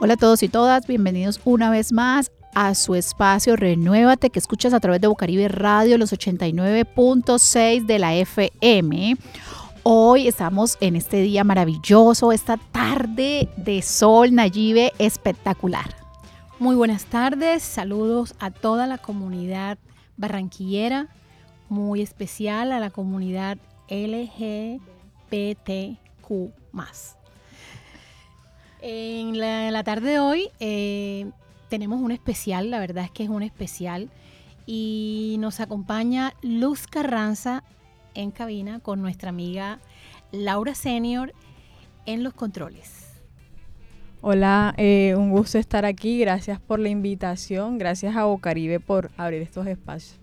Hola a todos y todas, bienvenidos una vez más a su espacio Renuévate que escuchas a través de Bocaribe Radio los 89.6 de la FM. Hoy estamos en este día maravilloso, esta tarde de sol Nayibe espectacular. Muy buenas tardes, saludos a toda la comunidad barranquillera, muy especial a la comunidad LGBTQ. En la, tarde de hoy eh, tenemos un especial, la verdad es que es un especial, y nos acompaña Luz Carranza en cabina con nuestra amiga Laura Senior en los controles. Hola, eh, un gusto estar aquí, gracias por la invitación, gracias a Bocaribe por abrir estos espacios.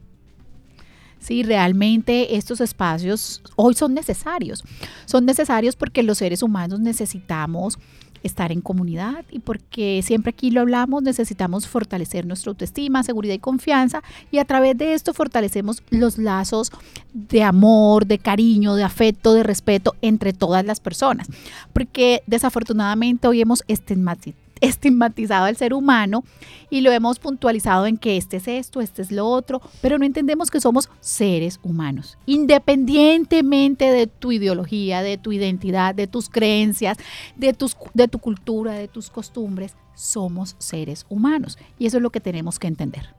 Sí, realmente estos espacios hoy son necesarios. Son necesarios porque los seres humanos necesitamos estar en comunidad y porque siempre aquí lo hablamos, necesitamos fortalecer nuestra autoestima, seguridad y confianza y a través de esto fortalecemos los lazos de amor, de cariño, de afecto, de respeto entre todas las personas. Porque desafortunadamente hoy hemos estigmatizado estigmatizado al ser humano y lo hemos puntualizado en que este es esto, este es lo otro, pero no entendemos que somos seres humanos, independientemente de tu ideología, de tu identidad, de tus creencias, de, tus, de tu cultura, de tus costumbres, somos seres humanos y eso es lo que tenemos que entender.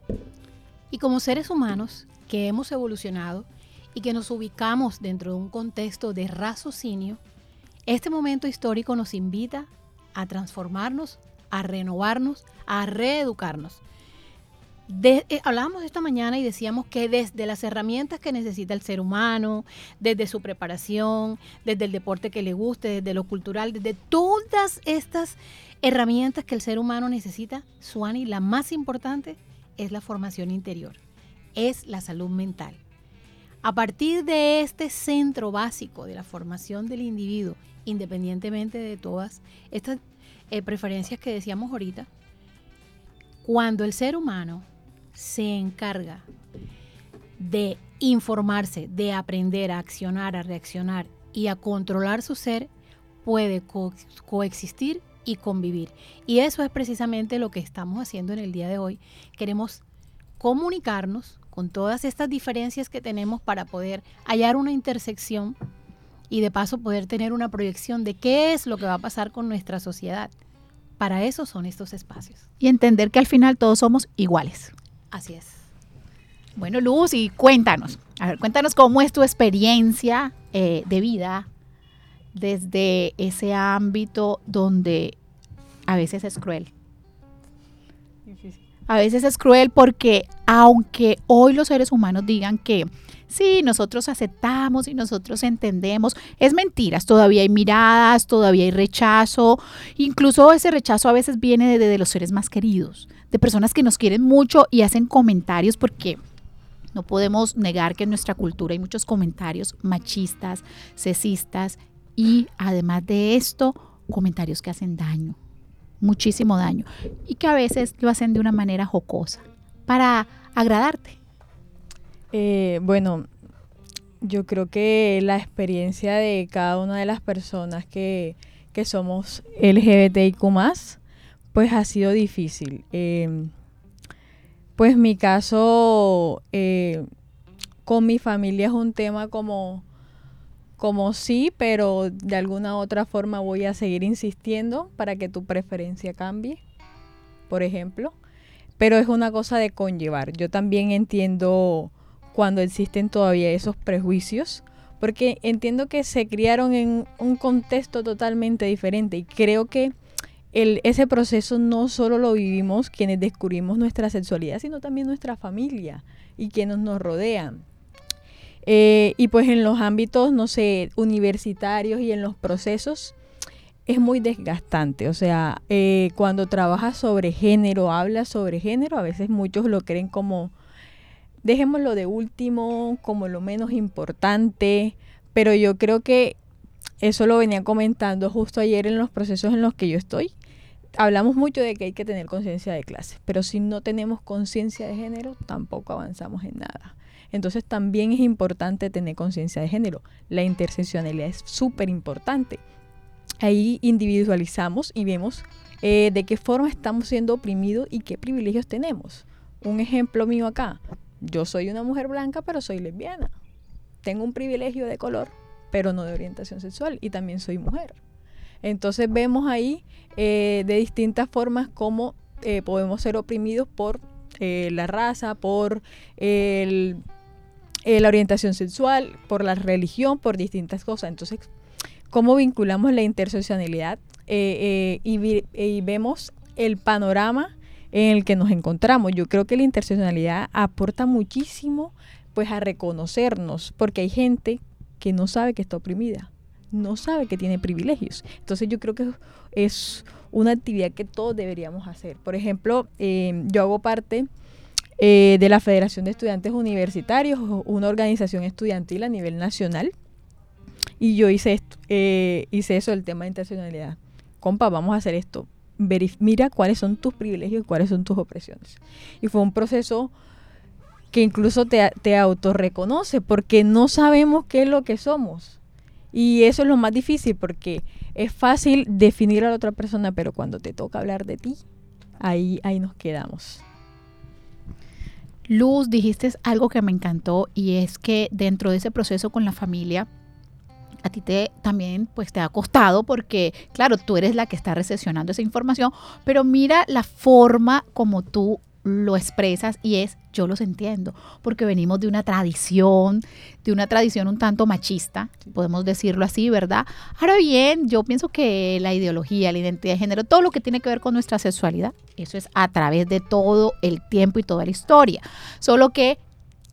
Y como seres humanos que hemos evolucionado y que nos ubicamos dentro de un contexto de raciocinio, este momento histórico nos invita transformarnos, a renovarnos, a reeducarnos. Eh, hablábamos esta mañana y decíamos que desde las herramientas que necesita el ser humano, desde su preparación, desde el deporte que le guste, desde lo cultural, desde todas estas herramientas que el ser humano necesita, Suani, la más importante es la formación interior, es la salud mental. A partir de este centro básico de la formación del individuo independientemente de todas estas eh, preferencias que decíamos ahorita, cuando el ser humano se encarga de informarse, de aprender a accionar, a reaccionar y a controlar su ser, puede coexistir y convivir. Y eso es precisamente lo que estamos haciendo en el día de hoy. Queremos comunicarnos con todas estas diferencias que tenemos para poder hallar una intersección y de paso poder tener una proyección de qué es lo que va a pasar con nuestra sociedad. Para eso son estos espacios. Y entender que al final todos somos iguales. Así es. Bueno, Luz, y cuéntanos, a ver, cuéntanos cómo es tu experiencia eh, de vida desde ese ámbito donde a veces es cruel. A veces es cruel porque aunque hoy los seres humanos digan que sí, nosotros aceptamos y nosotros entendemos. Es mentiras, todavía hay miradas, todavía hay rechazo. Incluso ese rechazo a veces viene de, los seres más queridos, de personas que nos quieren mucho y hacen comentarios porque no podemos negar que en nuestra cultura hay muchos comentarios machistas, sexistas y además de esto, comentarios que hacen daño, muchísimo daño y que a veces lo hacen de una manera jocosa para agradarte. Eh, bueno, yo creo que la experiencia de cada una de las personas que, que somos LGBTIQ pues ha sido difícil. Em, pues mi caso eh, con mi familia es un tema como, como sí, pero de alguna otra forma voy a seguir insistiendo para que tu preferencia cambie, por ejemplo. Pero es una cosa de conllevar. Yo también entiendo cuando existen todavía esos prejuicios, porque entiendo que se criaron en un contexto totalmente diferente y creo que el, ese proceso no solo lo vivimos quienes descubrimos nuestra sexualidad, sino también nuestra familia y quienes nos rodean. Eh, y pues en los ámbitos, no sé, universitarios y en los procesos, es muy desgastante. O sea, eh, cuando trabajas sobre género, hablas sobre género, a veces muchos lo creen como dejémoslo de último, como lo menos importante, pero yo creo que eso lo venía comentando justo ayer en los procesos en los que yo estoy. Hablamos mucho de que hay que tener conciencia de clase, pero si no tenemos conciencia de género, tampoco avanzamos en nada. Entonces también es importante tener conciencia de género. La interseccionalidad es súper importante. ahí individualizamos y vemos eh, de qué forma estamos siendo oprimidos y qué privilegios tenemos. Un ejemplo mío acá, yo soy una mujer blanca pero soy lesbiana. Tengo un privilegio de color pero no de orientación sexual y también soy mujer. Entonces vemos ahí eh, de distintas formas cómo eh, podemos ser oprimidos por la raza, por el eh, la orientación sexual, por la religión, por distintas cosas. Entonces, ¿cómo vinculamos la interseccionalidad? Eh, eh, y, vemos el panorama en el que nos encontramos. Yo creo que la interseccionalidad aporta muchísimo pues a reconocernos, porque hay gente que no sabe que está oprimida, no sabe que tiene privilegios. Entonces yo creo que es una actividad que todos deberíamos hacer. Por ejemplo, yo hago parte eh, de la Federación de Estudiantes Universitarios, una organización estudiantil a nivel nacional. Y yo hice, esto, eh, hice eso del tema de internacionalidad. Compa, vamos a hacer esto. mira cuáles son tus privilegios cuáles son tus opresiones. Y fue un proceso que incluso te, te autorreconoce porque no sabemos qué es lo que somos. Y eso es lo más difícil porque es fácil definir a la otra persona, pero cuando te toca hablar de ti, ahí, ahí nos quedamos. Luz, dijiste algo que me encantó y es que dentro de ese proceso con la familia, a ti también pues te ha costado porque claro, tú eres la que está recesionando esa información, pero mira la forma como tú lo expresas y es yo los entiendo, porque venimos de una tradición, de una tradición un tanto machista, podemos decirlo así, ¿verdad? Ahora bien, yo pienso que la ideología, la identidad de género, todo lo que tiene que ver con nuestra sexualidad, eso es a través de todo el tiempo y toda la historia. Solo que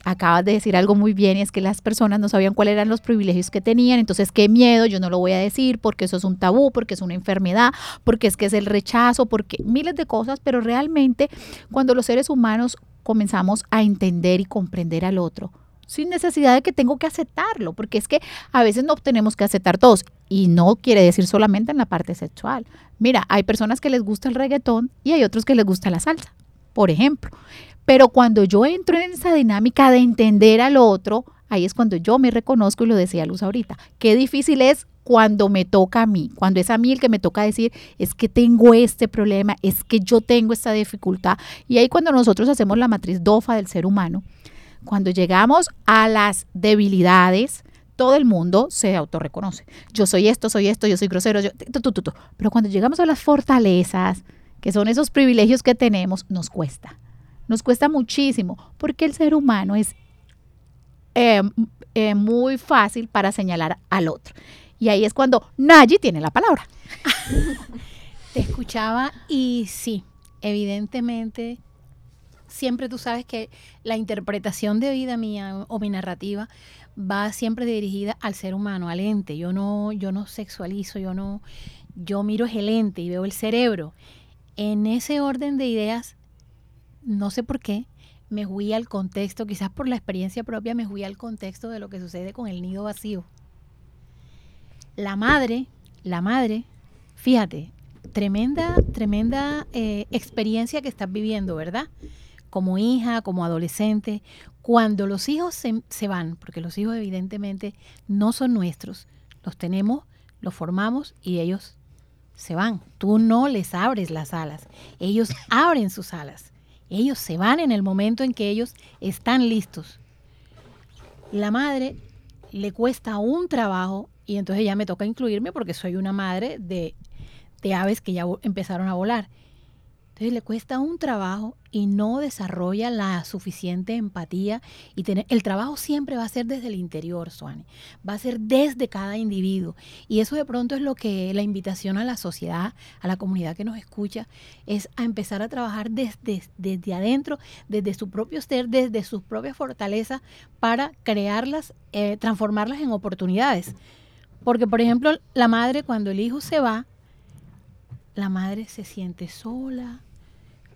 acabas de decir algo muy bien y es que las personas no sabían cuáles eran los privilegios que tenían, entonces qué miedo, yo no lo voy a decir porque eso es un tabú, porque es una enfermedad, porque es que es el rechazo, porque miles de cosas, pero realmente cuando los seres humanos comenzamos a entender y comprender al otro, sin necesidad de que tengo que aceptarlo, porque es que a veces no tenemos que aceptar todos y no quiere decir solamente en la parte sexual. Mira, hay personas que les gusta el reggaetón y hay otros que les gusta la salsa, por ejemplo. Pero cuando yo entro en esa dinámica de entender al otro, ahí es cuando yo me reconozco y lo decía Luz ahorita. Qué difícil es cuando me toca a mí, cuando es a mí el que me toca decir, es que tengo este problema, es que yo tengo esta dificultad. Y ahí cuando nosotros hacemos la matriz DOFA del ser humano, cuando llegamos a las debilidades, todo el mundo se autorreconoce. Yo soy esto, soy esto, yo soy grosero, yo, pero cuando llegamos a las fortalezas, que son esos privilegios que tenemos, nos cuesta. Nos cuesta muchísimo porque el ser humano es eh, eh, muy fácil para señalar al otro. Y ahí es cuando Nayi tiene la palabra. Te escuchaba y sí, evidentemente, siempre tú sabes que la interpretación de vida mía o mi narrativa va siempre dirigida al ser humano, al ente. Yo no, yo no sexualizo, yo no, yo miro el ente y veo el cerebro. En ese orden de ideas, no sé por qué, me fui al contexto, quizás por la experiencia propia, me fui al contexto de lo que sucede con el nido vacío. La madre, la madre, fíjate, tremenda, tremenda eh, experiencia que estás viviendo, ¿verdad? Como hija, como adolescente, cuando los hijos se, se van, porque los hijos evidentemente no son nuestros, los tenemos, los formamos y ellos se van. Tú no les abres las alas, ellos abren sus alas. Ellos se van en el momento en que ellos están listos. La madre le cuesta un trabajo y entonces ya me toca incluirme porque soy una madre de, de aves que ya empezaron a volar. Entonces le cuesta un trabajo y no desarrolla la suficiente empatía y tener el trabajo siempre va a ser desde el interior, Suani. Va a ser desde cada individuo. Y eso de pronto es lo que la invitación a la sociedad, a la comunidad que nos escucha, es a empezar a trabajar desde, desde adentro, desde su propio ser, desde sus propias fortalezas, para crearlas, eh, transformarlas en oportunidades. Porque, por ejemplo, la madre cuando el hijo se va, la madre se siente sola.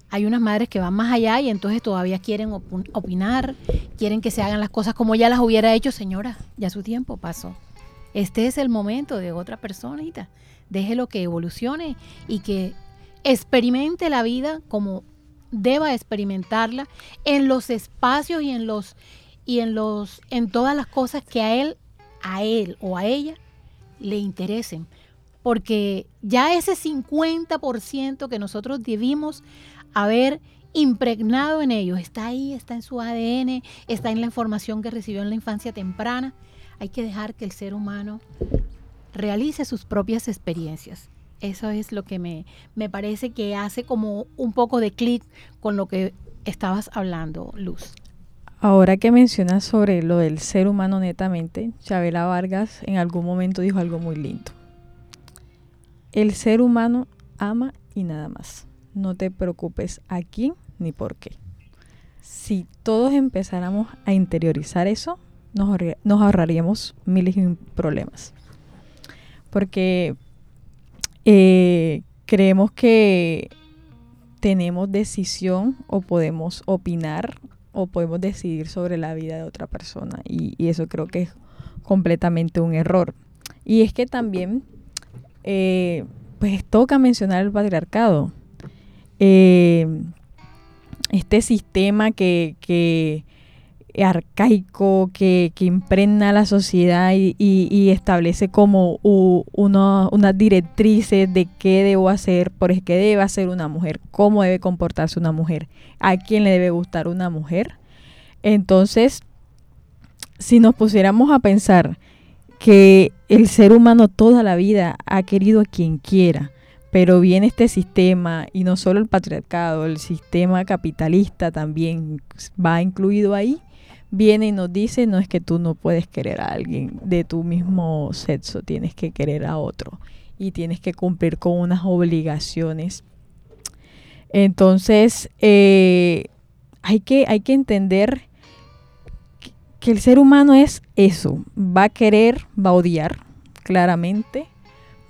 Hay unas madres que van más allá y entonces todavía quieren opinar, quieren que se hagan las cosas como ya las hubiera hecho, señora, ya su tiempo pasó. Este es el momento de otra personita. Déjelo que evolucione y que experimente la vida como deba experimentarla en los espacios y en los y en los en todas las cosas que a él a él o a ella le interesen porque ya ese 50% que nosotros debimos haber impregnado en ellos, está ahí, está en su ADN, está en la información que recibió en la infancia temprana. Hay que dejar que el ser humano realice sus propias experiencias. Eso es lo que me, me parece que hace como un poco de clic con lo que estabas hablando, Luz. Ahora que mencionas sobre lo del ser humano netamente, Chabela Vargas en algún momento dijo algo muy lindo. El ser humano ama y nada más. No te preocupes a quién ni por qué. Si todos empezáramos a interiorizar eso, nos, nos ahorraríamos miles de problemas. Porque eh, creemos que tenemos decisión o podemos opinar o podemos decidir sobre la vida de otra persona y, eso creo que es completamente un error. Y es que también, eh, pues toca mencionar el patriarcado. Eh, este sistema que, que arcaico que, que, impregna la sociedad y, establece como unas directrices de qué debo hacer, por qué debe hacer una mujer, cómo debe comportarse una mujer, a quién le debe gustar una mujer. Entonces, si nos pusiéramos a pensar que el ser humano toda la vida ha querido a quien quiera, pero viene este sistema, y no solo el patriarcado, el sistema capitalista también va incluido ahí, viene y nos dice, no es que tú no puedes querer a alguien de tu mismo sexo, tienes que querer a otro y tienes que cumplir con unas obligaciones. Entonces, eh, hay, que, hay que entender que el ser humano es eso, va a querer, va a odiar, claramente,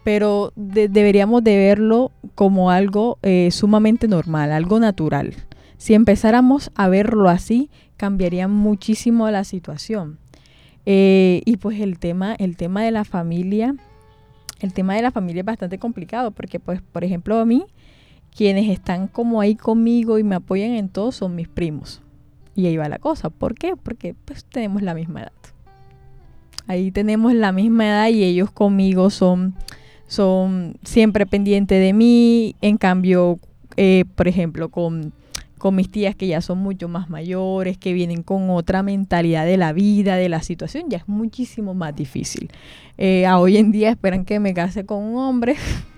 pero deberíamos de verlo como algo eh, sumamente normal, algo natural. Si empezáramos a verlo así, cambiaría muchísimo la situación. Eh, y pues el tema, el tema de la familia, el tema de la familia es bastante complicado porque pues, por ejemplo, a mí, quienes están como ahí conmigo y me apoyan en todo son mis primos. Y ahí va la cosa. ¿Por qué? Porque pues tenemos la misma edad. Ahí tenemos la misma edad y ellos conmigo son, son siempre pendientes de mí. En cambio, eh, por ejemplo, con con mis tías que ya son mucho más mayores, que vienen con otra mentalidad de la vida, de la situación, ya es muchísimo más difícil. Eh, a hoy en día esperan que me case con un hombre.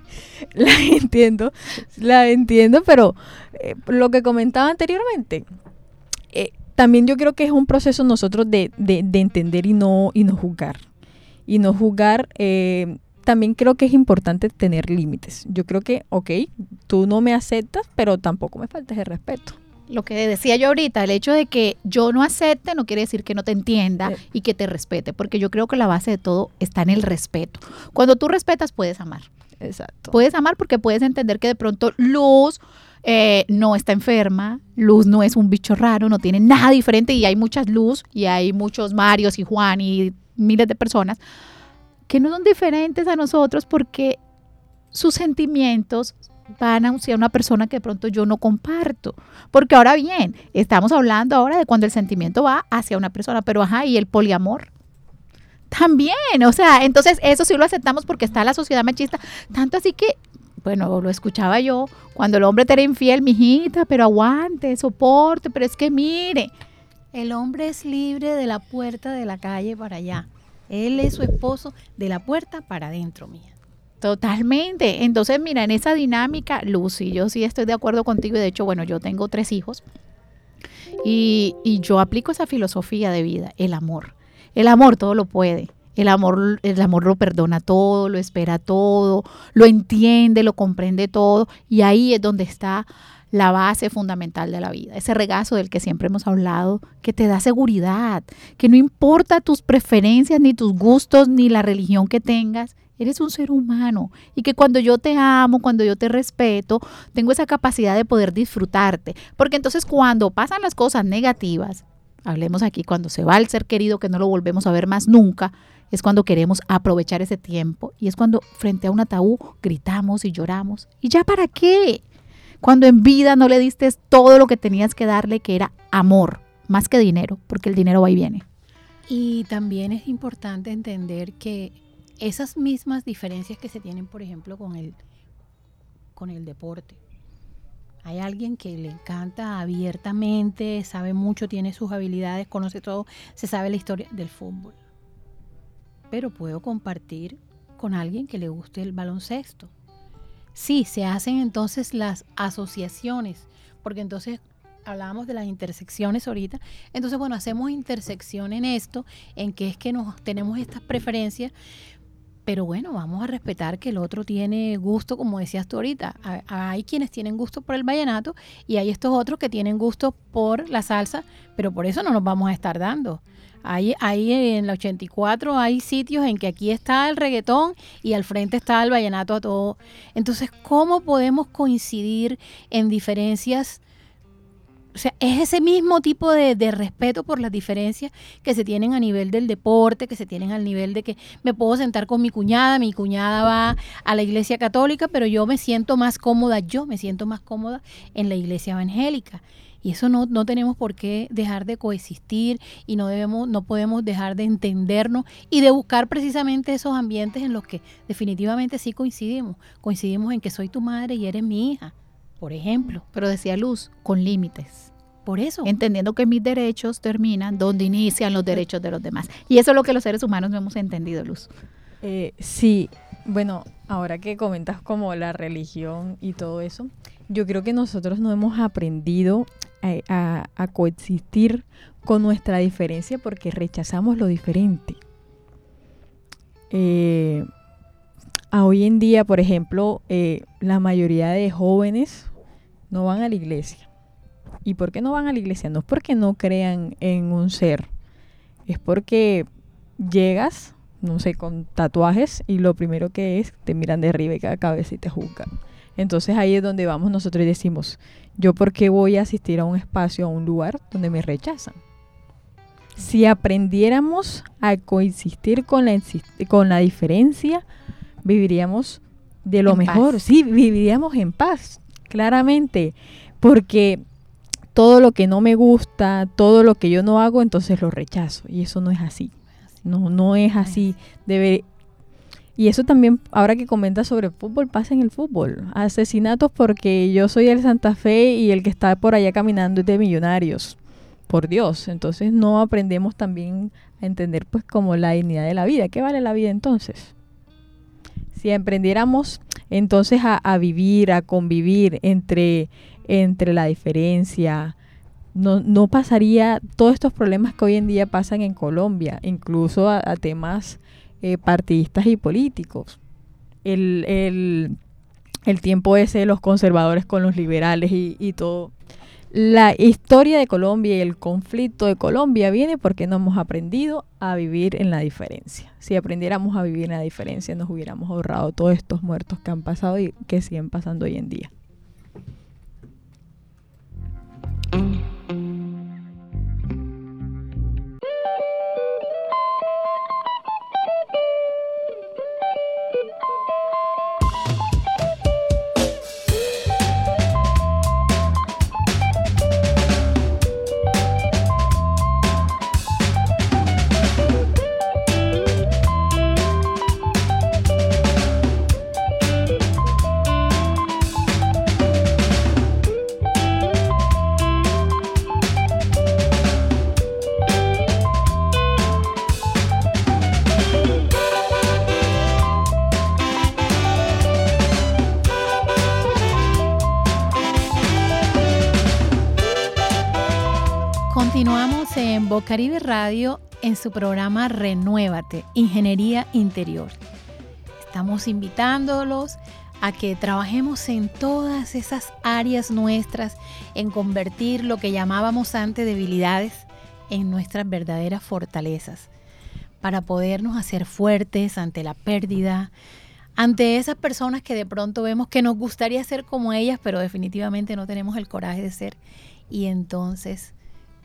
la entiendo, la entiendo, pero eh, lo que comentaba anteriormente, también yo creo que es un proceso nosotros de, de, de entender y no, y no juzgar. Y no juzgar también creo que es importante tener límites. Yo creo que, ok, tú no me aceptas, pero tampoco me faltes el respeto. Lo que decía yo ahorita, el hecho de que yo no acepte no quiere decir que no te entienda y que te respete, porque yo creo que la base de todo está en el respeto. Cuando tú respetas, puedes amar. Exacto. Puedes amar porque puedes entender que de pronto Luz eh, no está enferma, Luz no es un bicho raro, no tiene nada diferente y hay muchas Luz y hay muchos Marios y Juan y miles de personas que no son diferentes a nosotros porque sus sentimientos van hacia una persona que de pronto yo no comparto. Porque ahora bien, estamos hablando ahora de cuando el sentimiento va hacia una persona, pero ajá, y el poliamor. También, o sea, entonces eso sí lo aceptamos porque está la sociedad machista. Tanto así que, bueno, lo escuchaba yo, cuando el hombre te era infiel, mijita, pero aguante, soporte, pero es que mire. El hombre es libre de la puerta de la calle para allá. Él es su esposo de la puerta para adentro, mía. Totalmente. Entonces, mira, en esa dinámica, Lucy, yo sí estoy de acuerdo contigo. Y de hecho, bueno, yo tengo tres hijos. Y, y yo aplico esa filosofía de vida, el amor. El amor todo lo puede. El amor, el amor lo perdona todo, lo espera todo, lo entiende, lo comprende todo. Y ahí es donde está la base fundamental de la vida, ese regazo del que siempre hemos hablado, que te da seguridad, que no importa tus preferencias, ni tus gustos, ni la religión que tengas, eres un ser humano y que cuando yo te amo, cuando yo te respeto, tengo esa capacidad de poder disfrutarte. Porque entonces cuando pasan las cosas negativas, hablemos aquí cuando se va el ser querido que no lo volvemos a ver más nunca, es cuando queremos aprovechar ese tiempo y es cuando frente a un ataúd gritamos y lloramos. ¿Y ya para qué? Cuando en vida no le diste todo lo que tenías que darle, que era amor, más que dinero, porque el dinero va y viene. Y también es importante entender que esas mismas diferencias que se tienen, por ejemplo, con el, con el deporte. Hay alguien que le encanta abiertamente, sabe mucho, tiene sus habilidades, conoce todo, se sabe la historia del fútbol. Pero puedo compartir con alguien que le guste el baloncesto. Sí, se hacen entonces las asociaciones, porque entonces hablábamos de las intersecciones ahorita. Entonces, bueno, hacemos intersección en esto, en que es que nos tenemos estas preferencias, pero bueno, vamos a respetar que el otro tiene gusto, como decías tú ahorita. Hay quienes tienen gusto por el vallenato y hay estos otros que tienen gusto por la salsa, pero por eso no nos vamos a estar dando. Ahí, ahí en la 84 hay sitios en que aquí está el reggaetón y al frente está el vallenato a todo. Entonces, ¿cómo podemos coincidir en diferencias? O sea, es ese mismo tipo de, respeto por las diferencias que se tienen a nivel del deporte, que se tienen al nivel de que me puedo sentar con mi cuñada, mi cuñada va a la iglesia católica, pero yo me siento más cómoda, yo me siento más cómoda en la iglesia evangélica. Y eso no, no tenemos por qué dejar de coexistir y no debemos, no podemos dejar de entendernos y de buscar precisamente esos ambientes en los que definitivamente sí coincidimos. Coincidimos en que soy tu madre y eres mi hija por ejemplo. Pero decía Luz, con límites. Por eso. Entendiendo que mis derechos terminan donde inician los derechos de los demás. Y eso es lo que los seres humanos no hemos entendido, Luz. Eh, sí, bueno, ahora que comentas como la religión y todo eso, yo creo que nosotros no hemos aprendido a, coexistir con nuestra diferencia porque rechazamos lo diferente. Eh, hoy en día, por ejemplo, eh, la mayoría de jóvenes no van a la iglesia. ¿Y por qué no van a la iglesia? No es porque no crean en un ser, es porque llegas, no sé, con tatuajes y lo primero que es, te miran de arriba y cada cabeza y te juzgan. Entonces ahí es donde vamos nosotros y decimos, ¿yo por qué voy a asistir a un espacio, a un lugar donde me rechazan? Si aprendiéramos a coexistir con la, con la diferencia, viviríamos de lo mejor, sí, viviríamos en paz, claramente, porque todo lo que no me gusta, todo lo que yo no hago, entonces lo rechazo y eso no es así. No, no es así. Debe, y eso también, ahora que comentas sobre fútbol, pasa en el fútbol. Asesinatos porque yo soy el Santa Fe y el que está por allá caminando es de millonarios. Por Dios. Entonces no aprendemos también a entender pues como la dignidad de la vida. ¿Qué vale la vida entonces? Si aprendiéramos entonces a, vivir, a convivir entre, entre la diferencia, no, no, pasaría todos estos problemas que hoy en día pasan en Colombia, incluso a, temas eh, partidistas y políticos. El, el, el, tiempo ese de los conservadores con los liberales y, y todo la historia de Colombia y el conflicto de Colombia viene porque no hemos aprendido a vivir en la diferencia. Si aprendiéramos a vivir en la diferencia, nos hubiéramos ahorrado todos estos muertos que han pasado y que siguen pasando hoy en día. Caribe Radio en su programa Renuévate, Ingeniería Interior. Estamos invitándolos a que trabajemos en todas esas áreas nuestras, en convertir lo que llamábamos antes debilidades en nuestras verdaderas fortalezas, para podernos hacer fuertes ante la pérdida, ante esas personas que de pronto vemos que nos gustaría ser como ellas, pero definitivamente no tenemos el coraje de ser, y entonces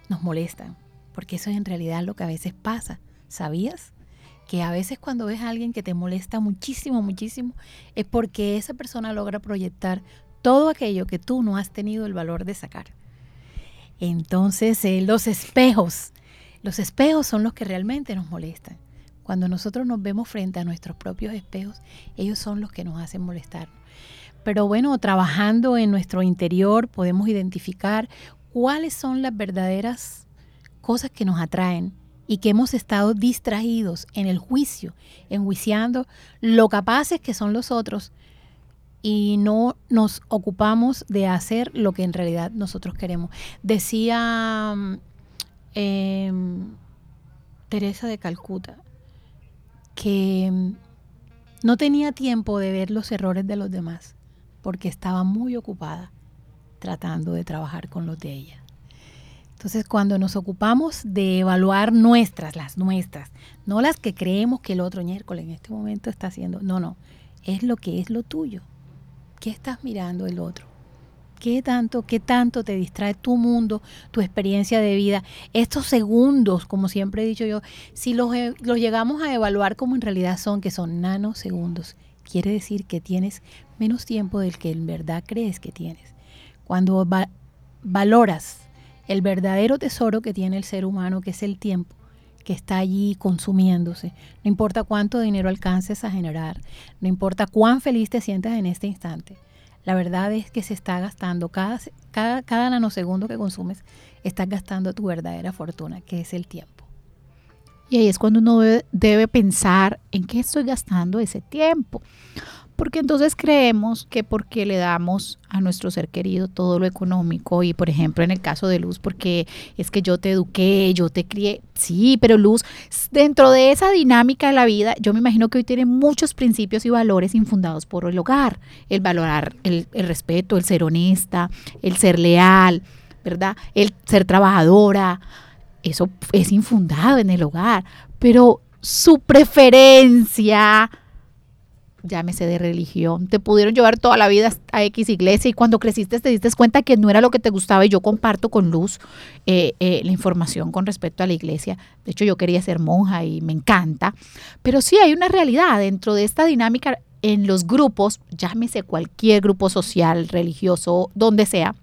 nos molestan porque eso es en realidad lo que a veces pasa. ¿Sabías? Que a veces cuando ves a alguien que te molesta muchísimo, muchísimo, es porque esa persona logra proyectar todo aquello que tú no has tenido el valor de sacar. Entonces, eh, los espejos, los espejos son los que realmente nos molestan, Cuando nosotros nos vemos frente a nuestros propios espejos, ellos son los que nos hacen molestar. Pero bueno, trabajando en nuestro interior podemos identificar cuáles son las verdaderas cosas que nos atraen y que hemos estado distraídos en el juicio, enjuiciando lo capaces que son los otros y no nos ocupamos de hacer lo que en realidad nosotros queremos. Decía eh, Teresa de Calcuta que no tenía tiempo de ver los errores de los demás porque estaba muy ocupada tratando de trabajar con los de ella. Entonces, cuando nos ocupamos de evaluar nuestras, las nuestras, no las que creemos que el otro miércoles en este momento está haciendo, no, no, es lo que es lo tuyo. ¿Qué estás mirando el otro? ¿Qué tanto, qué tanto te distrae tu mundo, tu experiencia de vida? Estos segundos, como siempre he dicho yo, si los, eh, los llegamos a evaluar como en realidad son, que son nanosegundos, quiere decir que tienes menos tiempo del que en verdad crees que tienes. Cuando valoras el verdadero tesoro que tiene el ser humano, que es el tiempo, que está allí consumiéndose. No importa cuánto dinero alcances a generar, no importa cuán feliz te sientas en este instante. La verdad es que se está gastando, cada, cada, cada nanosegundo que consumes, estás gastando tu verdadera fortuna, que es el tiempo. Y ahí es cuando uno debe, debe pensar en qué estoy gastando ese tiempo. Porque entonces creemos que porque le damos a nuestro ser querido todo lo económico y por ejemplo en el caso de Luz, porque es que yo te eduqué, yo te crié, sí, pero Luz, dentro de esa dinámica de la vida, yo me imagino que hoy tiene muchos principios y valores infundados por el hogar, el valorar el, el respeto, el ser honesta, el ser leal, ¿verdad? El ser trabajadora, eso es infundado en el hogar, pero su preferencia llámese de religión, te pudieron llevar toda la vida a X iglesia y cuando creciste te diste cuenta que no era lo que te gustaba y yo comparto con Luz eh, eh, la información con respecto a la iglesia. De hecho, yo quería ser monja y me encanta, pero sí hay una realidad dentro de esta dinámica en los grupos, llámese cualquier grupo social, religioso, donde sea.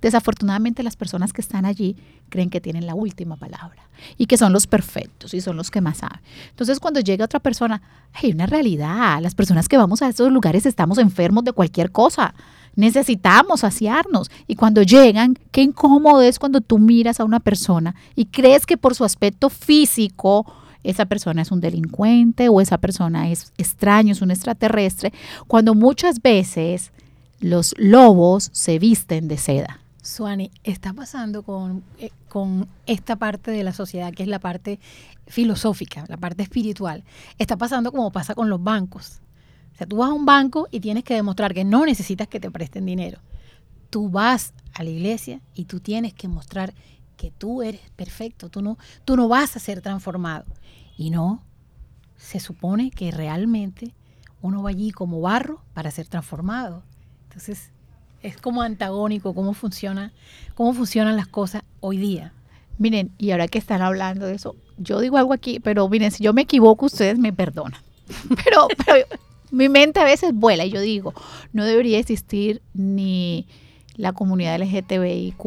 Desafortunadamente las personas que están allí creen que tienen la última palabra y que son los perfectos y son los que más saben. Entonces cuando llega otra persona, hay una realidad, las personas que vamos a esos lugares estamos enfermos de cualquier cosa, necesitamos saciarnos. Y cuando llegan, qué incómodo es cuando tú miras a una persona y crees que por su aspecto físico esa persona es un delincuente o esa persona es extraño, es un extraterrestre, cuando muchas veces los lobos se visten de seda. Suani, está pasando con, eh, con esta parte de la sociedad, que es la parte filosófica, la parte espiritual. Está pasando como pasa con los bancos. O sea, tú vas a un banco y tienes que demostrar que no necesitas que te presten dinero. Tú vas a la iglesia y tú tienes que mostrar que tú eres perfecto, tú no, tú no vas a ser transformado. Y no, se supone que realmente uno va allí como barro para ser transformado. Entonces, es como antagónico cómo funciona, cómo funcionan las cosas hoy día. Miren, y ahora que están hablando de eso, yo digo algo aquí, pero miren, si yo me equivoco, ustedes me perdonan. pero, pero mi mente a veces vuela y yo digo, no debería existir ni la comunidad LGTBIQ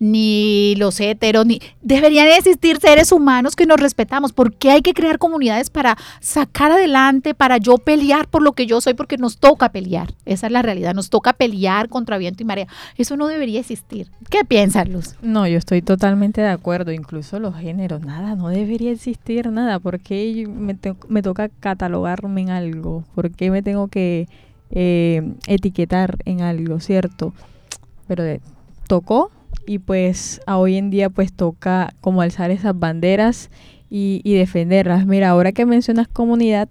ni los heteros, ni deberían existir seres humanos que nos respetamos. ¿Por qué hay que crear comunidades para sacar adelante, para yo pelear por lo que yo soy? Porque nos toca pelear. Esa es la realidad. Nos toca pelear contra viento y marea. Eso no debería existir. ¿Qué piensas, Luz? No, yo estoy totalmente de acuerdo. Incluso los géneros, nada, no debería existir nada. ¿Por qué me, me toca catalogarme en algo? ¿Por qué me tengo que eh, etiquetar en algo, cierto? Pero tocó y pues a hoy en día pues toca como alzar esas banderas y, defenderlas. Mira, ahora que mencionas comunidad,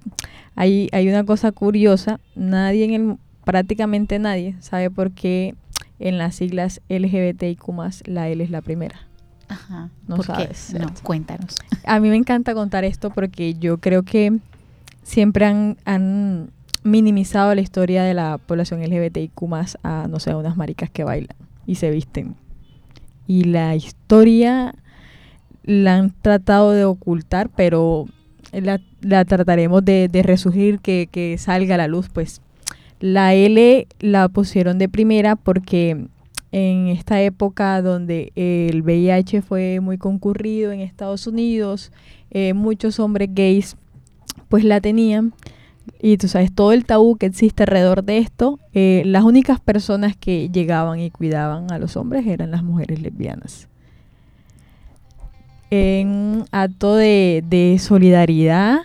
hay, hay una cosa curiosa, nadie en el, prácticamente nadie sabe por qué en las siglas LGBTIQ la L es la primera. Ajá. No sabes. No, cuéntanos. A mí me encanta contar esto porque yo creo que siempre han, han minimizado la historia de la población LGBTIQ más a, no sé, a unas maricas que bailan y se visten. Y la historia la han tratado de ocultar, pero la, la trataremos de, resurgir, que, que, salga a la luz. Pues la L la pusieron de primera porque en esta época donde el VIH fue muy concurrido en Estados Unidos, eh, muchos hombres gays pues la tenían. Y tú sabes, todo el tabú que existe alrededor de esto, eh, las únicas personas que llegaban y cuidaban a los hombres eran las mujeres lesbianas. En acto de, solidaridad,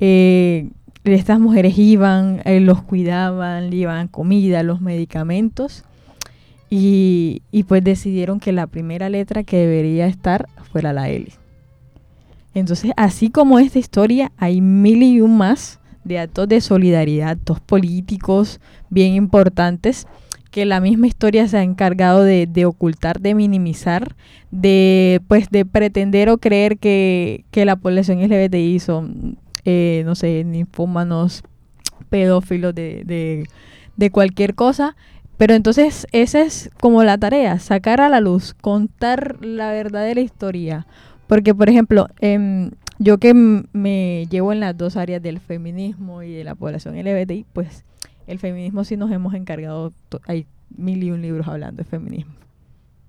eh, estas mujeres iban, eh, los cuidaban, le llevaban comida, los medicamentos y, y pues decidieron que la primera letra que debería estar fuera la L. Entonces, así como esta historia, hay mil y un más de actos de solidaridad, actos políticos bien importantes que la misma historia se ha encargado de, ocultar, de minimizar, de pues de pretender o creer que, que la población LGBTI son, eh, no sé, ninfómanos, pedófilos de, de, cualquier cosa. Pero entonces esa es como la tarea, sacar a la luz, contar la verdadera historia. Porque, por ejemplo, em, yo que me llevo en las dos áreas del feminismo y de la población LGBTI, pues el feminismo sí nos hemos encargado, hay mil y un libros hablando de feminismo,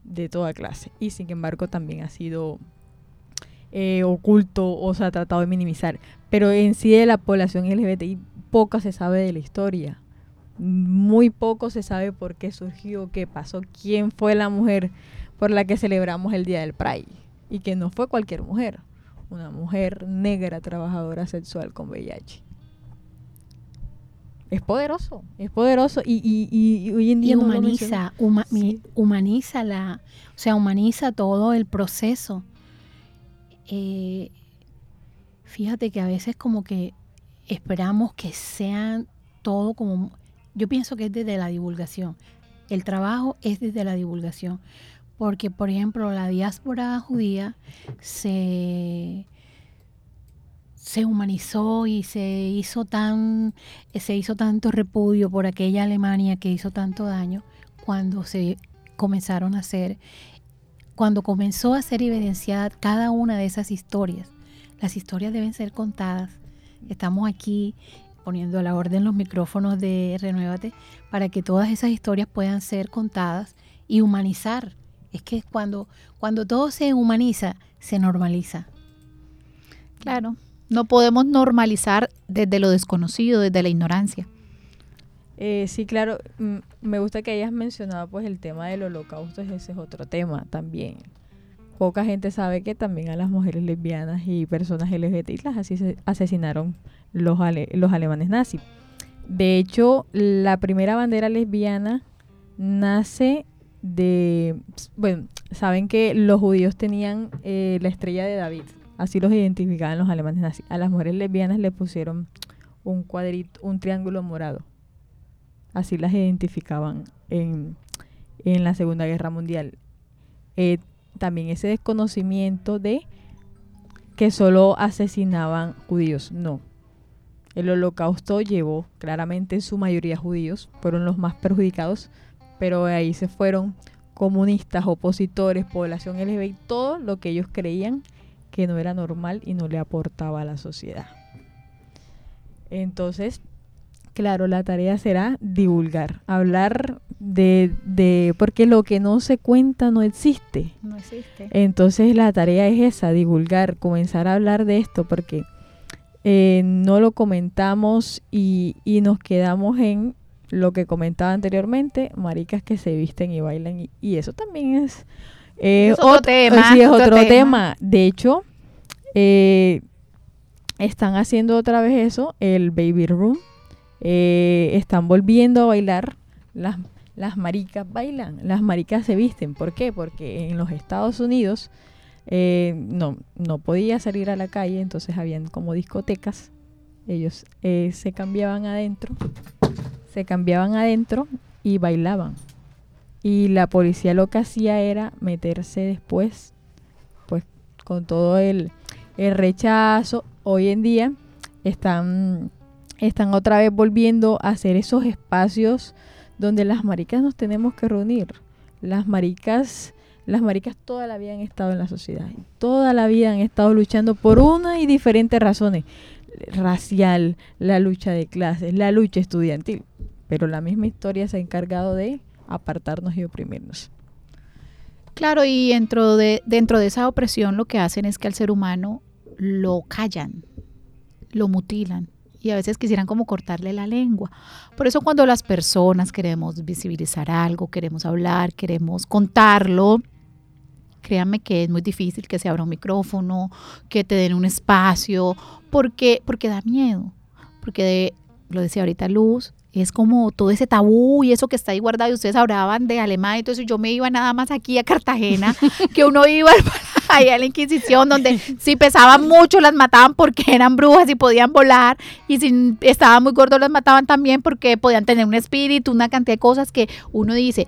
de toda clase. Y sin embargo también ha sido eh, oculto o se ha tratado de minimizar. Pero en sí de la población LGBTI poco se sabe de la historia. Muy poco se sabe por qué surgió, qué pasó, quién fue la mujer por la que celebramos el Día del Pride. Y que no fue cualquier mujer, una mujer negra trabajadora sexual con VIH. Es poderoso, es poderoso y, y, y- y hoy en día Y no humaniza, huma- Sí. mi- humaniza la, o sea, humaniza todo el proceso. Eh, fíjate que a veces como que esperamos que sean todo como, yo pienso que es desde la divulgación. El trabajo es desde la divulgación. Porque, por ejemplo, la diáspora judía se, se humanizó y se hizo tan se hizo tanto repudio por aquella Alemania que hizo tanto daño cuando se comenzaron a hacer cuando comenzó a ser evidenciada cada una de esas historias. Las historias deben ser contadas. Estamos aquí poniendo a la orden los micrófonos de Renuévate para que todas esas historias puedan ser contadas y humanizar. Es que cuando, cuando todo se humaniza, se normaliza. Claro, no podemos normalizar desde lo desconocido, desde la ignorancia. Eh, sí, claro, mm, me gusta que hayas mencionado pues el tema del holocausto, ese es otro tema también. Poca gente sabe que también a las mujeres lesbianas y personas LGBTI las asesinaron los, ale- los alemanes nazis. De hecho, la primera bandera lesbiana nace de... Bueno, saben que los judíos tenían eh, la estrella de David, así los identificaban los alemanes nazis. A las mujeres lesbianas le pusieron un cuadrito, un triángulo morado así las identificaban en, en la Segunda Guerra Mundial. Eh, también ese desconocimiento de que solo asesinaban judíos, no. El holocausto llevó claramente en su mayoría judíos, fueron los más perjudicados, pero ahí se fueron comunistas, opositores, población LGBT, todo lo que ellos creían que no era normal y no le aportaba a la sociedad. Entonces, Claro, la tarea será divulgar, hablar de, de, porque lo que no se cuenta no existe. No existe. Entonces la tarea es esa, divulgar, comenzar a hablar de esto, porque eh, no lo comentamos y, y nos quedamos en lo que comentaba anteriormente, maricas que se visten y bailan, y, y eso también es, eh, Es otro tema, sí, es otro otro tema. tema. De hecho, eh, están haciendo otra vez eso, el baby room. Eh, están volviendo a bailar. Las, las maricas bailan, las maricas se visten. ¿Por qué? Porque en los Estados Unidos eh, no, no podía salir a la calle, entonces habían como discotecas. Ellos eh, se cambiaban adentro, se cambiaban adentro y bailaban. Y la policía lo que hacía era meterse después, pues con todo el, el rechazo. Hoy en día están, están otra vez volviendo a hacer esos espacios donde las maricas nos tenemos que reunir. Las maricas, las maricas toda la vida han estado en la sociedad. Toda la vida han estado luchando por una y diferentes razones. Racial, la lucha de clases, la lucha estudiantil. Pero la misma historia se ha encargado de apartarnos y oprimirnos. Claro, y dentro de, dentro de esa opresión lo que hacen es que al ser humano lo callan, lo mutilan y a veces quisieran como cortarle la lengua. Por eso cuando las personas queremos visibilizar algo, queremos hablar, queremos contarlo, créanme que es muy difícil que se abra un micrófono, que te den un espacio, porque, porque da miedo, porque lo decía ahorita Luz, es como todo ese tabú y eso que está ahí guardado. Y ustedes hablaban de Alemania, entonces yo me iba nada más aquí a Cartagena, que uno iba allá a la Inquisición, donde si pesaban mucho las mataban porque eran brujas y podían volar, y si estaban muy gordos las mataban también porque podían tener un espíritu, una cantidad de cosas que uno dice.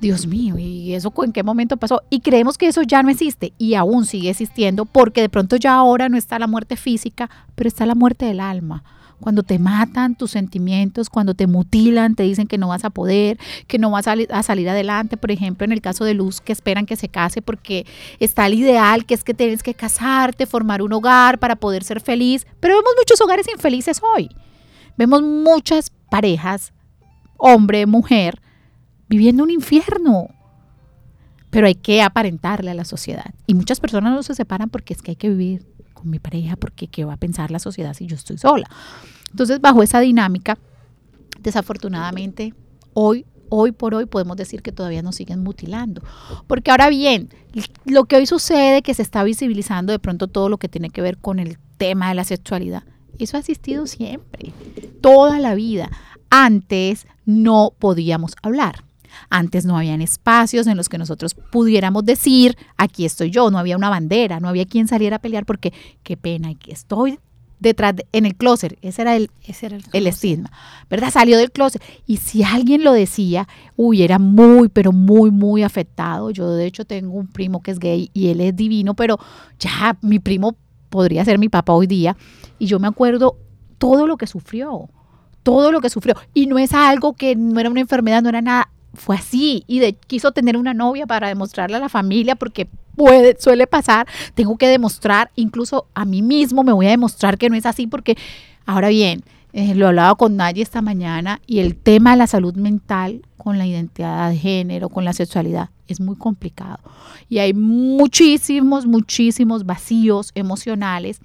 Dios mío, ¿y eso en qué momento pasó? Y creemos que eso ya no existe y aún sigue existiendo porque de pronto ya ahora no está la muerte física, pero está la muerte del alma cuando te matan tus sentimientos, cuando te mutilan, te dicen que no vas a poder, que no vas a, salir adelante, por ejemplo, en el caso de Luz, que esperan que se case porque está el ideal, que es que tienes que casarte, formar un hogar para poder ser feliz, pero vemos muchos hogares infelices hoy. Vemos muchas parejas, hombre, mujer, viviendo un infierno. Pero hay que aparentarle a la sociedad. Y muchas personas no se separan porque es que hay que vivir con mi pareja, porque qué va a pensar la sociedad si yo estoy sola. Entonces, bajo esa dinámica, desafortunadamente, hoy hoy por hoy podemos decir que todavía nos siguen mutilando. Porque ahora bien, lo que hoy sucede, que se está visibilizando de pronto todo lo que tiene que ver con el tema de la sexualidad, eso ha existido siempre, toda la vida. Antes no podíamos hablar. Antes no habían espacios en los que nosotros pudiéramos decir, aquí estoy yo, no había una bandera, no había quien saliera a pelear porque qué pena, que estoy detrás, en el closet, ese era el, ese era el, estigma, ¿verdad? Salió del closet. Y si alguien lo decía, uy, era muy, pero muy, muy afectado. Yo de hecho tengo un primo que es gay y él es divino, pero ya mi primo podría ser mi papá hoy día. Y yo me acuerdo todo lo que sufrió, todo lo que sufrió. Y no es algo que no era una enfermedad, no era nada fue así y quiso tener una novia para demostrarle a la familia porque puede, suele pasar, tengo que demostrar, incluso a mí mismo me voy a demostrar que no es así porque, ahora bien, eh, lo hablaba con Nadie esta mañana y el tema de la salud mental con la identidad de género, con la sexualidad, es muy complicado. Y hay muchísimos, muchísimos vacíos emocionales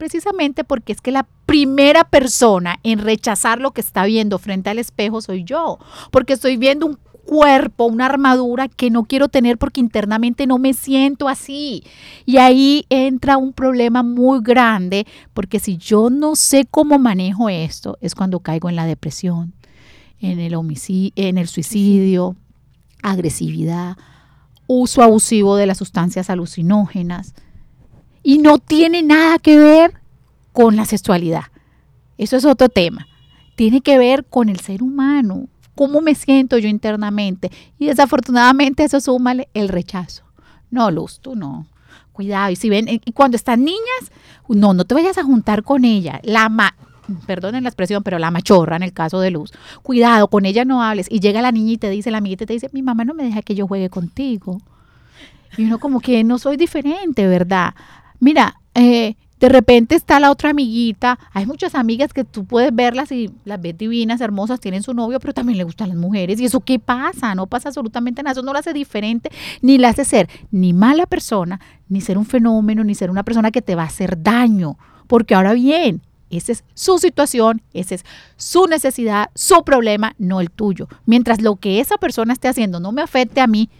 precisamente porque es que la primera persona en rechazar lo que está viendo frente al espejo soy yo, porque estoy viendo un cuerpo, una armadura que no quiero tener porque internamente no me siento así. Y ahí entra un problema muy grande, porque si yo no sé cómo manejo esto, es cuando caigo en la depresión, en el homicidio, en el suicidio, agresividad, uso abusivo de las sustancias alucinógenas y no tiene nada que ver con la sexualidad. Eso es otro tema. Tiene que ver con el ser humano, cómo me siento yo internamente. Y desafortunadamente eso súmale el rechazo. No, Luz, tú no. Cuidado. Y si ven, y cuando están niñas, no, no te vayas a juntar con ella. La ma perdonen la expresión, pero la machorra en el caso de Luz. Cuidado, con ella no hables. Y llega la niña y te dice, la amiguita te dice, mi mamá no me deja que yo juegue contigo. Y uno como que no soy diferente, ¿verdad? Mira, eh, de repente está la otra amiguita. Hay muchas amigas que tú puedes verlas y las ves divinas, hermosas, tienen su novio, pero también le gustan las mujeres. ¿Y eso qué pasa? No pasa absolutamente nada. Eso no la hace diferente, ni la hace ser ni mala persona, ni ser un fenómeno, ni ser una persona que te va a hacer daño. Porque ahora bien, esa es su situación, esa es su necesidad, su problema, no el tuyo. Mientras lo que esa persona esté haciendo no me afecte a mí,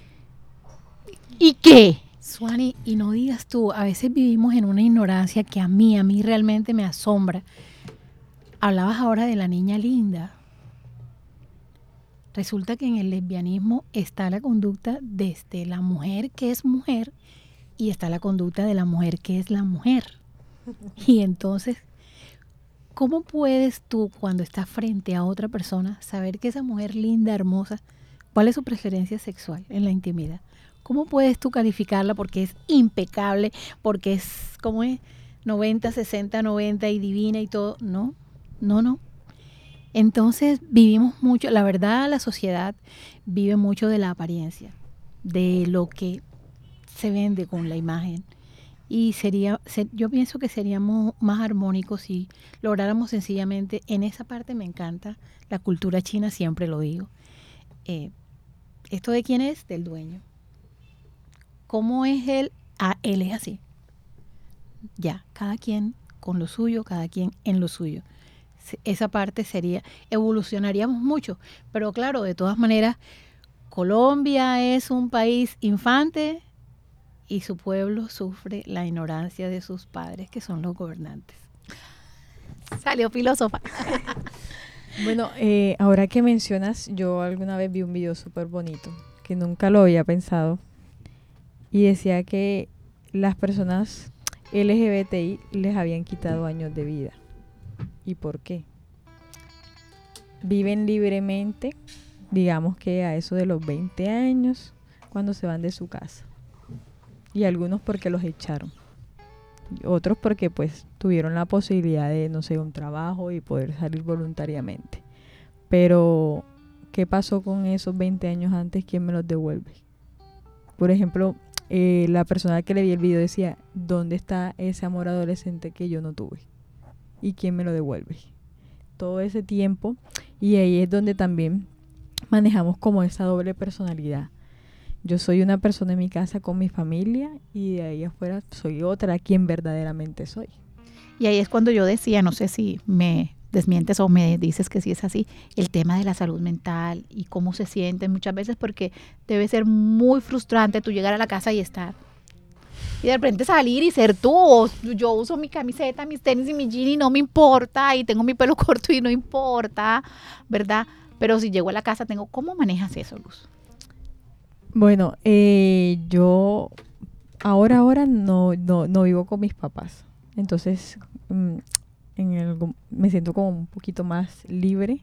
¿y qué? Suani, y no digas tú, a veces vivimos en una ignorancia que a mí, a mí realmente me asombra. Hablabas ahora de la niña linda. Resulta que en el lesbianismo está la conducta desde la mujer que es mujer y está la conducta de la mujer que es la mujer. Y entonces, ¿cómo puedes tú cuando estás frente a otra persona saber que esa mujer linda, hermosa, cuál es su preferencia sexual en la intimidad? ¿Cómo puedes tú calificarla porque es impecable, porque es como es 90, 60, 90 y divina y todo? No, no, no. Entonces vivimos mucho, la verdad la sociedad vive mucho de la apariencia, de lo que se vende con la imagen. Y sería, yo pienso que seríamos más armónicos si lográramos sencillamente, en esa parte me encanta, la cultura china siempre lo digo. Eh, ¿Esto de quién es? Del dueño. ¿Cómo es él? Ah, él es así. ya, cada quien con lo suyo, cada quien en lo suyo. Esa parte sería, evolucionaríamos mucho, pero claro, de todas maneras, Colombia es un país infante y su pueblo sufre la ignorancia de sus padres, que son los gobernantes. Salió filósofa. bueno, eh, ahora que mencionas, yo alguna vez vi un video súper bonito, que nunca lo había pensado, y decía que las personas LGBTI les habían quitado años de vida. ¿Y por qué? Viven libremente, digamos que a eso de los 20 años, cuando se van de su casa. Y algunos porque los echaron. Otros porque pues tuvieron la posibilidad de, no sé, un trabajo y poder salir voluntariamente. Pero, ¿qué pasó con esos 20 años antes? ¿Quién me los devuelve? Por ejemplo, eh, la persona que le vi el video decía, ¿dónde está ese amor adolescente que yo no tuve? ¿Y quién me lo devuelve? Todo ese tiempo. Y ahí es donde también manejamos como esa doble personalidad. Yo soy una persona en mi casa con mi familia y de ahí afuera soy otra quien verdaderamente soy. Y ahí es cuando yo decía, no sé si me desmientes o me dices que sí es así, el tema de la salud mental y cómo se sienten muchas veces porque debe ser muy frustrante tú llegar a la casa y estar y de repente salir y ser tú. yo uso mi camiseta, mis tenis y mi jean y no me importa y tengo mi pelo corto y no importa, ¿verdad? Pero si llego a la casa tengo, ¿cómo manejas eso, Luz? Bueno, eh, yo ahora, ahora no, no, no vivo con mis papás. Entonces, mm, me siento como un poquito más libre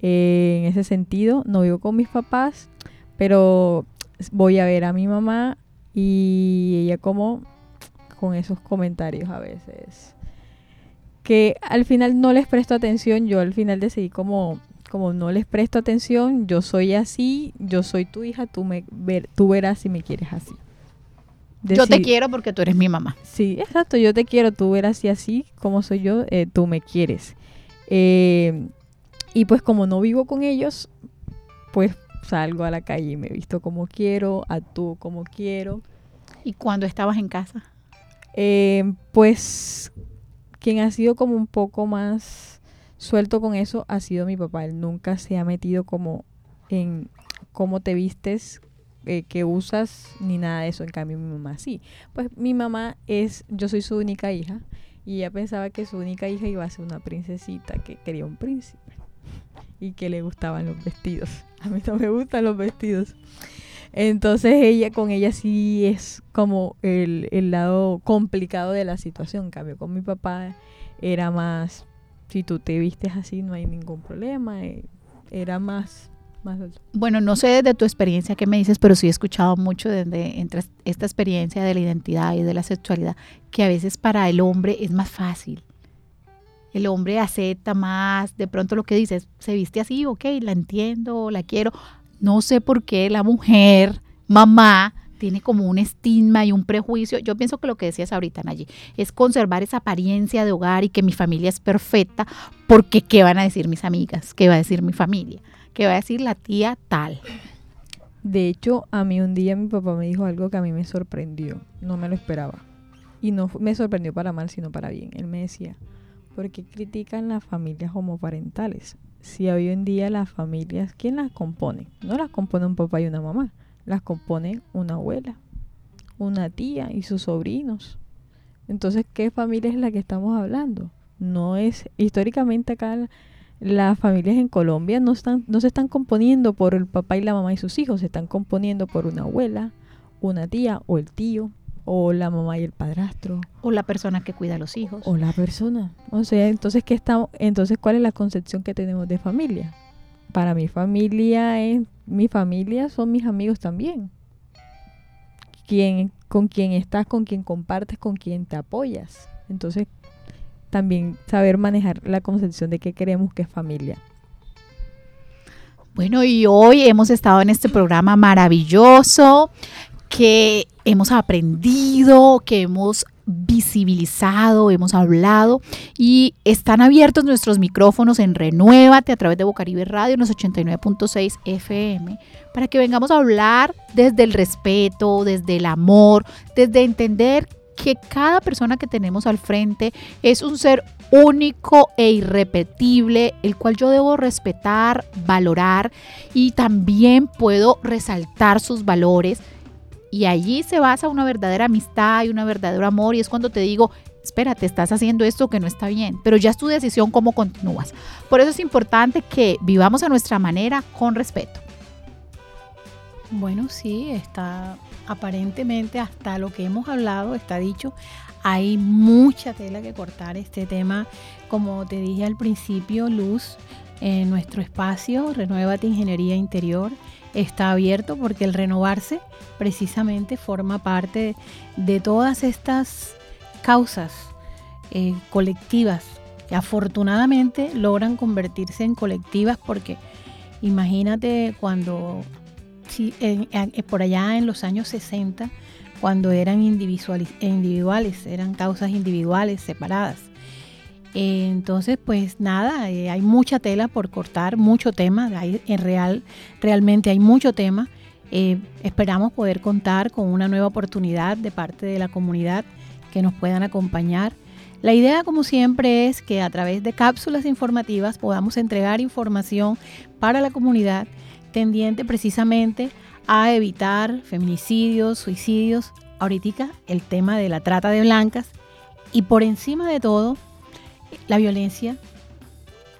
eh, en ese sentido. No vivo con mis papás, pero voy a ver a mi mamá y ella como con esos comentarios a veces que al final no les presto atención, yo al final decidí como como no les presto atención, yo soy así, yo soy tu hija, tú me ver, tú verás si me quieres así yo te quiero porque tú eres mi mamá. Sí, exacto, yo te quiero, tú eres así, así como soy yo, eh, tú me quieres. Eh, y pues como no vivo con ellos, pues salgo a la calle y me visto como quiero, actúo como quiero. ¿Y cuando estabas en casa? Eh, pues quien ha sido como un poco más suelto con eso ha sido mi papá. Él nunca se ha metido como en cómo te vistes, eh, que usas ni nada de eso. En cambio, mi mamá sí. Pues mi mamá es, yo soy su única hija y ella pensaba que su única hija iba a ser una princesita que quería un príncipe y que le gustaban los vestidos. A mí no me gustan los vestidos. Entonces ella con ella sí es como el, el lado complicado de la situación. En cambio, con mi papá era más, si tú te vistes así no hay ningún problema. Eh, era más bueno, no sé de tu experiencia qué me dices, pero sí he escuchado mucho desde esta experiencia de la identidad y de la sexualidad, que a veces para el hombre es más fácil. El hombre acepta más, de pronto lo que dices, se viste así, ok, la entiendo, la quiero. No sé por qué la mujer, mamá, tiene como un estigma y un prejuicio. Yo pienso que lo que decías ahorita, Nayi, es conservar esa apariencia de hogar y que mi familia es perfecta, porque ¿qué van a decir mis amigas? ¿Qué va a decir mi familia? Que va a decir la tía tal. De hecho, a mí un día mi papá me dijo algo que a mí me sorprendió, no me lo esperaba. Y no me sorprendió para mal, sino para bien. Él me decía, ¿por qué critican las familias homoparentales? Si hoy en día las familias, ¿quién las compone? No las compone un papá y una mamá, las compone una abuela, una tía y sus sobrinos. Entonces, ¿qué familia es la que estamos hablando? No es, históricamente acá las familias en Colombia no, están, no se están componiendo por el papá y la mamá y sus hijos, se están componiendo por una abuela, una tía o el tío, o la mamá y el padrastro. O la persona que cuida a los hijos. O la persona. O sea, entonces, ¿qué estamos, entonces ¿cuál es la concepción que tenemos de familia? Para mi familia es, mi familia son mis amigos también. Quien, con quien estás, con quien compartes, con quien te apoyas. Entonces, también saber manejar la concepción de qué queremos que es familia. Bueno, y hoy hemos estado en este programa maravilloso que hemos aprendido, que hemos visibilizado, hemos hablado y están abiertos nuestros micrófonos en Renuévate a través de Bocaribe Radio en los 89.6 FM para que vengamos a hablar desde el respeto, desde el amor, desde entender que cada persona que tenemos al frente es un ser único e irrepetible, el cual yo debo respetar, valorar y también puedo resaltar sus valores. Y allí se basa una verdadera amistad y un verdadero amor y es cuando te digo, espérate, estás haciendo esto que no está bien, pero ya es tu decisión cómo continúas. Por eso es importante que vivamos a nuestra manera con respeto. Bueno, sí, está aparentemente hasta lo que hemos hablado, está dicho, hay mucha tela que cortar este tema. Como te dije al principio, Luz, en nuestro espacio, Renuévate Ingeniería Interior, está abierto porque el renovarse precisamente forma parte de todas estas causas eh, colectivas que afortunadamente logran convertirse en colectivas porque imagínate cuando por allá en los años 60 cuando eran individuales, eran causas individuales separadas. entonces, pues nada, eh, hay mucha tela por cortar, mucho tema, en real, realmente hay mucho tema. Eh, esperamos poder contar con una nueva oportunidad de parte de la comunidad que nos puedan acompañar. La idea, como siempre, es que a través de cápsulas informativas podamos entregar información para la comunidad tendiente precisamente a evitar feminicidios, suicidios, ahorita el tema de la trata de blancas y por encima de todo la violencia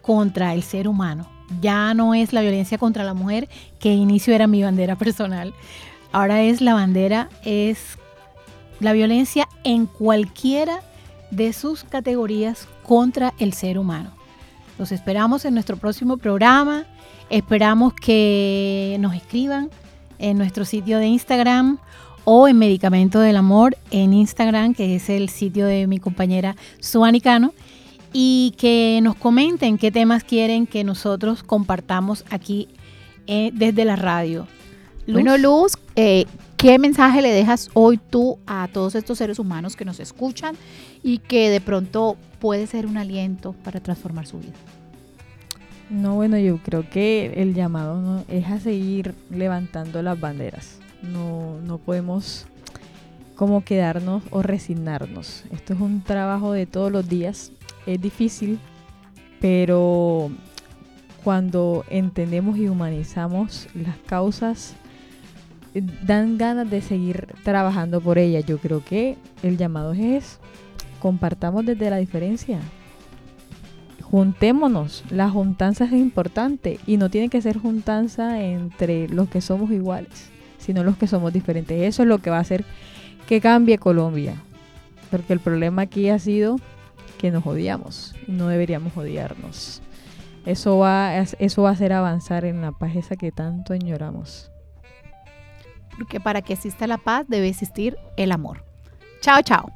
contra el ser humano. Ya no es la violencia contra la mujer, que inicio era mi bandera personal. Ahora es la bandera, es la violencia en cualquiera de sus categorías contra el ser humano. Los esperamos en nuestro próximo programa. Esperamos que nos escriban en nuestro sitio de Instagram o en Medicamento del Amor en Instagram, que es el sitio de mi compañera Suanicano, y que nos comenten qué temas quieren que nosotros compartamos aquí eh, desde la radio. Bueno, Luz, eh, ¿qué mensaje le dejas hoy tú a todos estos seres humanos que nos escuchan y que de pronto puede ser un aliento para transformar su vida? No, bueno, yo creo que el llamado es a seguir levantando las banderas. No, no podemos como quedarnos o resignarnos. Esto es un trabajo de todos los días. Es difícil, pero cuando entendemos y humanizamos las causas dan ganas de seguir trabajando por ella. Yo creo que el llamado es compartamos desde la diferencia. Juntémonos. La juntanza es importante y no tiene que ser juntanza entre los que somos iguales, sino los que somos diferentes. Eso es lo que va a hacer que cambie Colombia. Porque el problema aquí ha sido que nos odiamos no deberíamos odiarnos. Eso va, eso va a hacer avanzar en la paz esa que tanto añoramos porque para que exista la paz debe existir el amor. Chao, chao.